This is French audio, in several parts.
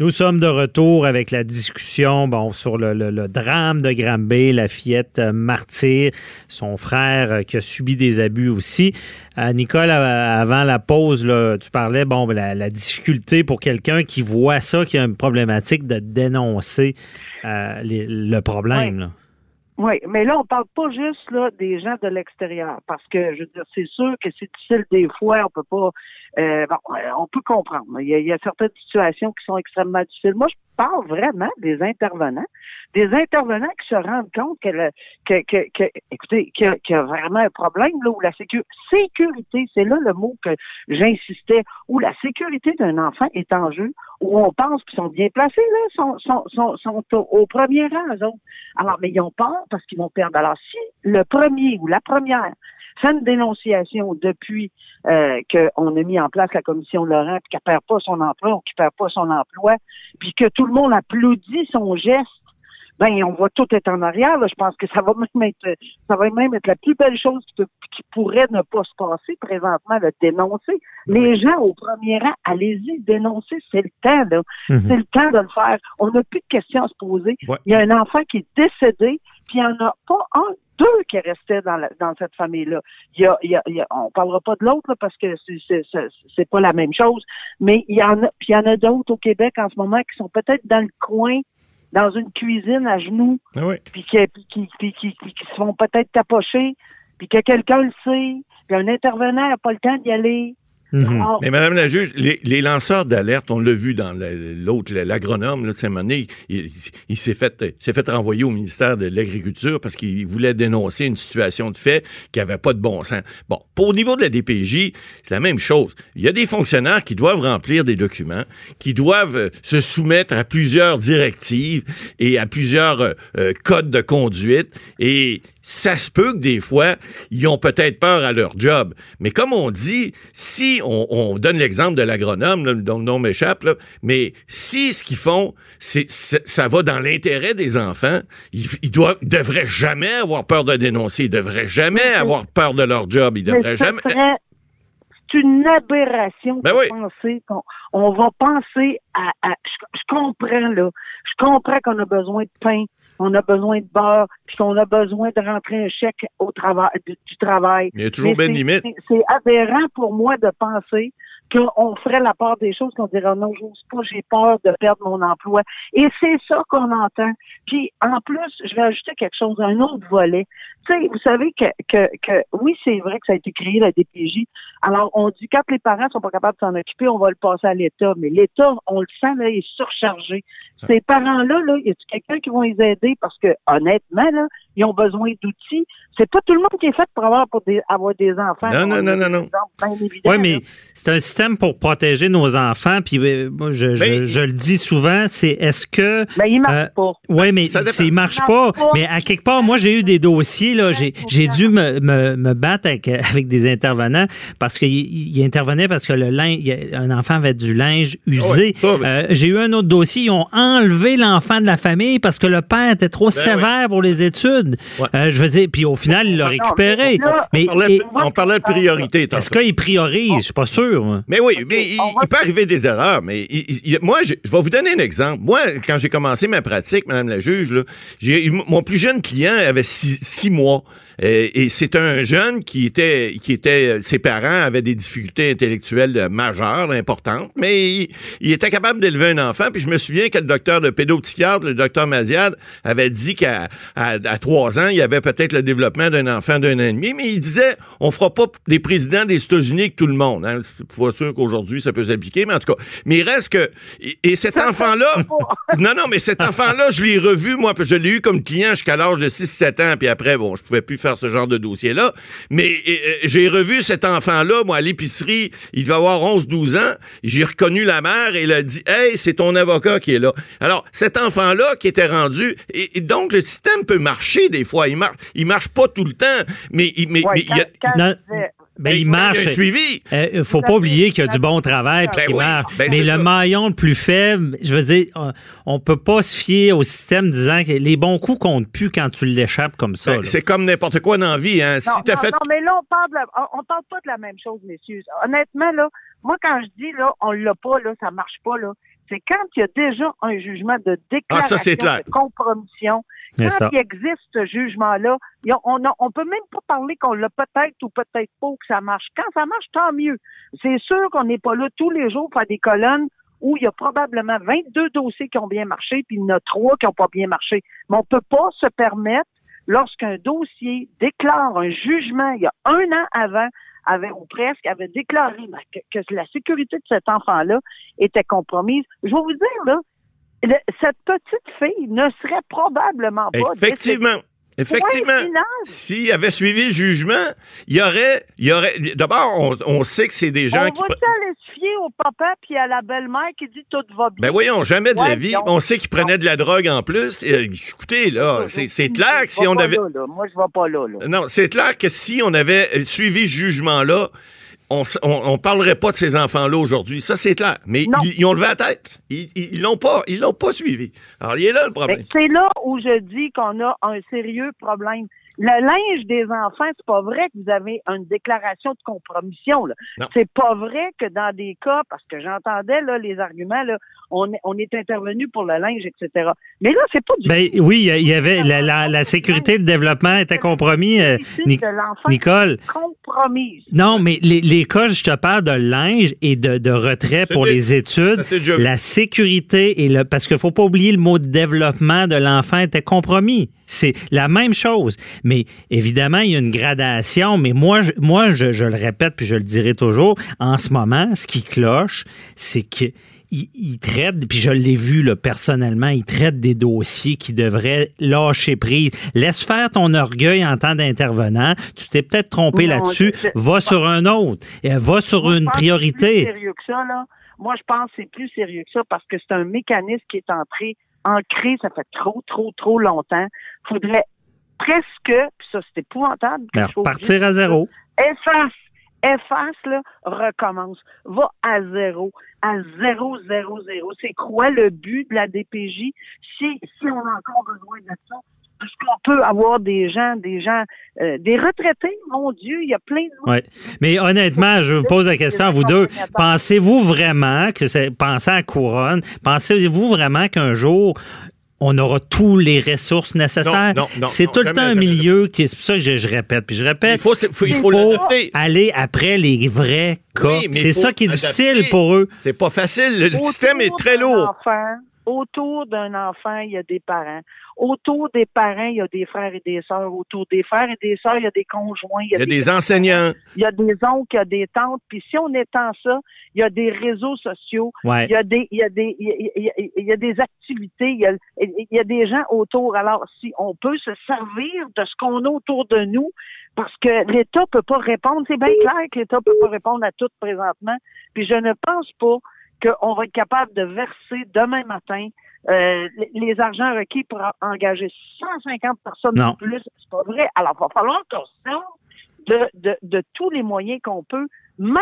Nous sommes de retour avec la discussion bon, sur le, drame de Granby, la fillette euh, martyre, son frère euh, qui a subi des abus aussi. Euh, Nicole, avant la pause, tu parlais bon la, la difficulté pour quelqu'un qui voit ça, qui a une problématique de dénoncer le problème. Ouais. là. Oui, mais là, on parle pas juste des gens de l'extérieur, parce que je veux dire, c'est sûr que c'est difficile des fois, on peut pas euh, bon, euh, on peut comprendre. Il y, a, il y a certaines situations qui sont extrêmement difficiles. Moi, je parle vraiment des intervenants, des intervenants qui se rendent compte que, le, que, que, que écoutez, qu'il y, y, a vraiment un problème là où la sécu sécurité, c'est là le mot que j'insistais, où la sécurité d'un enfant est en jeu, où on pense qu'ils sont bien placés là, sont, sont, sont, sont au, premier rang. Alors, mais ils ont peur parce qu'ils vont perdre. Alors, si le premier ou la première fait une dénonciation depuis euh, qu'on a mis en place la commission Laurent, puis qu'elle perd pas son emploi ou qu'il perd pas son emploi, puis que tout le monde applaudit son geste, ben on va tout être en arrière. Là. Je pense que ça va même être ça va même être la plus belle chose qui, peut, qui pourrait ne pas se passer présentement, le dénoncer. Les gens au premier rang, allez-y, dénoncer, c'est le temps, là. Mm -hmm. C'est le temps de le faire. On n'a plus de questions à se poser. Ouais. Il y a un enfant qui est décédé, puis il n'y en a pas un, deux qui restaient dans, la, dans cette famille-là. Il y a, il y a, il y a, on parlera pas de l'autre parce que c'est pas la même chose, mais il y en a, puis il y en a d'autres au Québec en ce moment qui sont peut-être dans le coin, dans une cuisine à genoux, ah oui. puis qui, qui, qui, qui, qui se font peut-être tapocher, puis que quelqu'un le sait, puis un intervenant n'a pas le temps d'y aller. Mm -hmm. Mais Madame la juge, les, les lanceurs d'alerte, on l'a vu dans l'autre, l'agronome, là, de Saint-Mané, il, il s'est fait, s'est fait renvoyer au ministère de l'Agriculture parce qu'il voulait dénoncer une situation de fait qui avait pas de bon sens. Bon, pour au niveau de la DPJ, c'est la même chose. Il y a des fonctionnaires qui doivent remplir des documents, qui doivent euh, se soumettre à plusieurs directives et à plusieurs euh, codes de conduite et ça se peut que des fois, ils ont peut-être peur à leur job. Mais comme on dit, si on, on donne l'exemple de l'agronome, dont le nom m'échappe, mais si ce qu'ils font, c'est, ça va dans l'intérêt des enfants, ils, ils doivent, devraient jamais avoir peur de dénoncer, ils devraient jamais avoir peur de leur job, ils devraient jamais... Serait c'est une aberration ben de oui. penser qu'on on va penser à, à je, je, comprends là, je comprends qu'on a besoin de pain, on a besoin de beurre, puis qu'on a besoin de rentrer un chèque au travail du, du travail. Il y a toujours bien limite. C'est aberrant pour moi de penser qu'on ferait la part des choses, qu'on dirait non, j'ose pas, j'ai peur de perdre mon emploi. Et c'est ça qu'on entend. Puis en plus, je vais ajouter quelque chose, un autre volet. Tu sais, vous savez que, que, que oui, c'est vrai que ça a été créé, la DPJ. Alors, on dit quand les parents sont pas capables de s'en occuper, on va le passer à l'État. Mais l'État, on le sent, là, est surchargé. Ces parents-là, là, y a quelqu'un qui va les aider? Parce que, honnêtement, là, ils ont besoin d'outils. C'est pas tout le monde qui est fait pour avoir, pour des, avoir des enfants. Non, non, non, non, non. Oui, mais c'est un système pour protéger nos enfants. Puis euh, moi, je, mais, je, je, le dis souvent, c'est est-ce que. Mais il marche euh, pas. Oui, mais il marche pas. pas. Mais à quelque part, moi, j'ai eu des dossiers, là. J'ai dû me, me, me, battre avec, avec des intervenants parce qu'ils intervenaient parce que le linge, un enfant avait du linge usé. Ouais, euh, j'ai eu un autre dossier, ils ont enlevé l'enfant de la famille parce que le père était trop ben sévère oui. pour les études. Ouais. Euh, je veux dire, puis au final, il l'a récupéré. mais, on, parlait, et, on parlait de priorité. Est-ce qu'il priorise? Je suis pas sûr. Mais oui, mais il, il, peut arriver des erreurs. Mais il, moi, je, je, vais vous donner un exemple. Moi, quand j'ai commencé ma pratique, Madame la juge, là, mon plus jeune client avait six, six mois. Euh, et c'est un jeune qui était, qui était, ses parents avaient des difficultés intellectuelles majeures, importantes, mais il, il était capable d'élever un enfant. Puis je me souviens que le docteur de pédopsychiatre, le docteur Maziad, avait dit qu'à trois ans, il y avait peut-être le développement d'un enfant d'un an et demi, mais il disait, on fera pas des présidents des États-Unis avec tout le monde. Hein. C'est sûr qu'aujourd'hui, ça peut s'appliquer, mais en tout cas, mais il reste que, et, cet enfant-là, non, non, mais cet enfant-là, je l'ai revu, moi, je l'ai eu comme client jusqu'à l'âge de 6-7 ans, puis après, bon, je pouvais plus faire ce genre de dossier-là, mais j'ai revu cet enfant-là, moi, à l'épicerie, il va avoir 11-12 ans, j'ai reconnu la mère. Et il a dit, hey, c'est ton avocat qui est là. Alors, cet enfant-là qui était rendu, et, donc le système peut marcher des fois, il marche, il marche pas tout le temps, mais, mais, il y a... Ben, il marche. Suivi. Il euh, faut pas oublier qu'il y a du bon travail puis ben marche. Ben, mais le maillon le plus faible, je veux dire, on peut pas se fier au système disant que les bons coups comptent plus quand tu l'échappes comme ça. c'est comme n'importe quoi dans la vie. Hein. Non, non, fait... non, mais là, on parle, on parle pas de la même chose, messieurs. Honnêtement, là, moi, quand je dis, là, on l'a pas, là, ça marche pas, là, c'est quand il y a déjà un jugement de déclaration ah, de compromission. Quand il existe ce jugement-là, on ne peut même pas parler qu'on l'a peut-être ou peut-être pas ou que ça marche. Quand ça marche, tant mieux. C'est sûr qu'on n'est pas là tous les jours pour faire des colonnes où il y a probablement 22 dossiers qui ont bien marché, puis il y en a trois qui n'ont pas bien marché. Mais on ne peut pas se permettre, lorsqu'un dossier déclare un jugement il y a un an avant, avait ou presque avait déclaré ben, que, la sécurité de cet enfant-là était compromise. Je vais vous dire là, cette petite fille ne serait probablement pas. Effectivement. Effectivement, s'il avait suivi le jugement, il y aurait, il y aurait. D'abord, on, sait que c'est des gens qui. On va aller se fier au papa puis à la belle-mère qui dit tout va bien. Ben voyons, jamais de la vie. On sait qu'il prenait de la drogue en plus. écoutez, là, c'est clair que si on avait. Moi, je vais pas là. là. Non, c'est clair que si on avait suivi ce jugement-là, on, on, parlerait pas de ces enfants-là aujourd'hui. Ça, c'est clair. Mais ils, ont levé la tête. Ils, ils l'ont pas, ils l'ont pas suivi. Alors, il est là le problème. C'est là où je dis qu'on a un sérieux problème. Le linge des enfants, c'est pas vrai que vous avez une déclaration de compromission. C'est pas vrai que dans des cas, parce que j'entendais là les arguments, là, on, on est intervenu pour le linge, etc. Mais là, c'est pas du ben, Oui, il y avait la, la, la sécurité le développement était compromis, euh, Nicole. Compromise. Non, mais les, les cas, je te parle de linge et de, de retrait pour les études. la sécurité et le parce qu'il faut pas oublier le mot de développement de l'enfant était compromis. C'est la même chose. Mais évidemment, il y a une gradation. Mais moi, je, moi, je, je le répète puis je le dirai toujours. En ce moment, ce qui cloche, c'est que il, traite, puis je l'ai vu là, personnellement, il traite des dossiers qui devraient lâcher prise. Laisse faire ton orgueil en tant d'intervenant. Tu t'es peut-être trompé là-dessus. Va sur un autre. Va sur une priorité. Sérieux que ça, là. Moi, je pense que c'est plus sérieux que ça parce que c'est un mécanisme qui est entré, ancré, ça fait trop, trop, trop longtemps. Faudrait presque, puis ça, c'est épouvantable. Ben, partir à zéro. Efface efface, là, recommence. Va à zéro. À zéro, zéro, zéro. C'est quoi le but de la DPJ si, si on a encore besoin de ça? Parce qu'on peut avoir des gens, des gens, euh, des retraités, mon Dieu, il y a plein de... Ouais. Mais honnêtement, je vous pose la question à vous deux. Pensez-vous vraiment que c'est... Pensez à Couronne. Pensez-vous vraiment qu'un jour, on aura tous les ressources nécessaires. c'est tout le temps un milieu qui c'est pour ça que je, répète puis je répète. Il faut, il faut, aller après les vrais cas. c'est ça qui est difficile pour eux. C'est pas facile. Le système est très lourd. autour d'un enfant, il y a des parents. Autour des parents, il y a des frères et des sœurs. Autour des frères et des sœurs, il y a des conjoints. Il y a, des, enseignants. Il y a des oncles, il y a des tantes. Puis si on étend ça, il y a des réseaux sociaux. Il y a des, il y a des, il y a, des activités. Il y a, il y a des gens autour. Alors, si on peut se servir de ce qu'on a autour de nous, parce que l'État peut pas répondre. C'est bien clair que l'État peut pas répondre à tout présentement. Puis je ne pense pas qu'on va être capable de verser demain matin euh, les argents requis pour engager 150 personnes de plus. C'est pas vrai. Alors, il va falloir qu'on sorte de, de, de, tous les moyens qu'on peut, même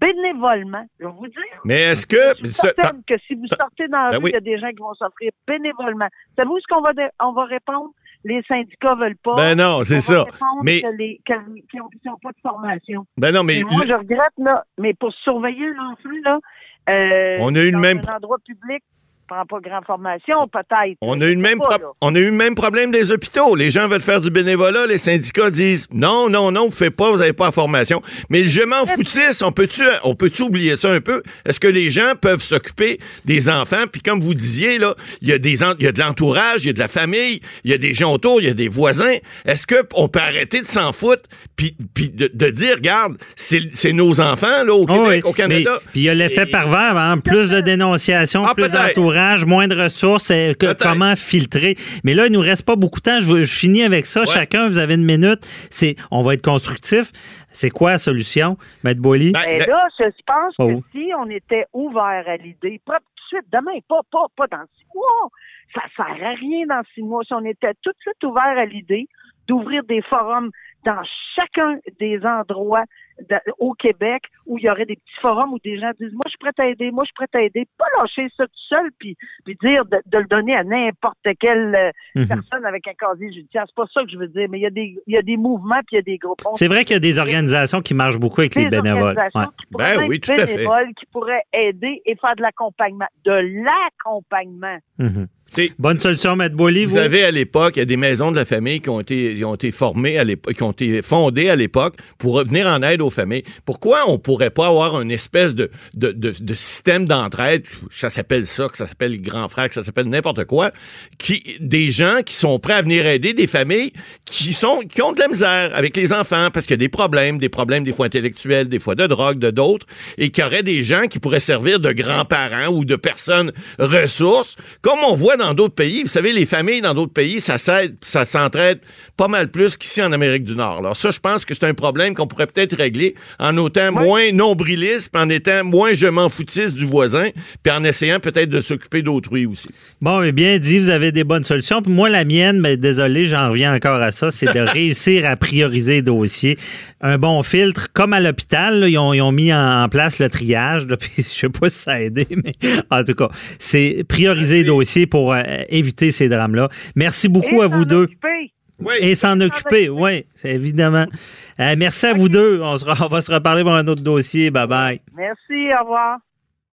bénévolement. Je vais vous dire. Mais est-ce que. Je suis que si vous sortez dans la ben rue, il y a des gens qui vont s'offrir bénévolement. Savez-vous ce qu'on va, on va répondre? Les syndicats veulent pas. Ben non, c'est ça. Mais. les, qui n'ont pas de formation. Ben non, mais. moi, je regrette, là, mais pour surveiller l'enfant, là, euh, on a eu le même. un endroit public, prend pas grand formation, peut-être. On a, eu le même pas, pro- là. on a eu le même problème des hôpitaux. Les gens veulent faire du bénévolat, les syndicats disent non, non, non, vous faites pas, vous n'avez pas la formation. Mais je m'en foutisse, on peut-tu on peut oublier ça un peu? Est-ce que les gens peuvent s'occuper des enfants? Puis comme vous disiez, là, il y a des en- il y a de l'entourage, il y a de la famille, il y a des gens autour, il y a des voisins. Est-ce qu'on peut arrêter de s'en foutre puis, puis de, de dire, regarde, c'est nos enfants là, au Oh Québec, oui, au Canada? Puis il y a l'effet Et- pervers, hein, plus de dénonciations, Ah, plus peut-être. Moins de ressources, et que- comment filtrer. Mais là, il nous reste pas beaucoup de temps. Je, finis avec ça. Chacun, vous avez une minute. C'est, on va être constructif. C'est quoi la solution, Maître Boily? Ben, Et ben- là, je pense que Oh. si on était ouvert à l'idée, pas tout de suite, demain, pas, pas, pas dans six mois, ça sert à rien dans six mois. Si on était tout de suite ouvert à l'idée d'ouvrir des forums dans chacun des endroits au Québec où il y aurait des petits forums où des gens disent moi je suis prêt à aider, moi je suis prêt à aider, pas lâcher ça tout seul puis puis dire de, de le donner à n'importe quelle euh, Mhm. personne avec un casier judiciaire. C'est pas ça que je veux dire, mais il y a des il y a des mouvements puis il y a des groupes. C'est vrai qu'il y a des organisations qui marchent beaucoup avec les des bénévoles. organisations Ouais. qui pourraient Ben oui, tout à fait. bénévoles, qui pourraient aider et faire de l'accompagnement. De l'accompagnement. Mhm. Bonne solution, Maître Boily, vous? Vous? avez à l'époque, il y a des maisons de la famille qui ont été, qui ont été formées à l'époque, qui ont été fondées à l'époque pour venir en aide aux familles. Pourquoi on pourrait pas avoir une espèce de, système d'entraide, ça s'appelle ça, que ça s'appelle grand frère, que ça s'appelle n'importe quoi, qui, des gens qui sont prêts à venir aider des familles qui sont, qui ont de la misère avec les enfants parce qu'il y a des problèmes, des problèmes des fois intellectuels, des fois de drogue, de d'autres, et qu'il y aurait des gens qui pourraient servir de grands-parents ou de personnes ressources, comme on voit dans d'autres pays. Vous savez, les familles dans d'autres pays, ça s'entraide pas mal plus qu'ici en Amérique du Nord. Alors ça, je pense que c'est un problème qu'on pourrait peut-être régler en étant moins nombriliste, puis en étant moins je m'en foutiste du voisin, puis en essayant peut-être de s'occuper d'autrui aussi. Bon, mais bien dit, vous avez des bonnes solutions. Puis moi, la mienne, mais désolé, j'en reviens encore à ça, c'est de réussir à prioriser les dossiers. Un bon filtre, comme à l'hôpital, là, ils, ont, ils ont mis en, place le triage. Là, puis je sais pas si ça a aidé, mais en tout cas, c'est prioriser les dossiers pour euh, éviter ces drames-là. Merci beaucoup Et à vous deux. Oui. Et s'en occuper, oui, c'est évidemment. Euh, merci à vous deux. On, sera- on va se reparler pour un autre dossier. Bye bye. Merci, au revoir.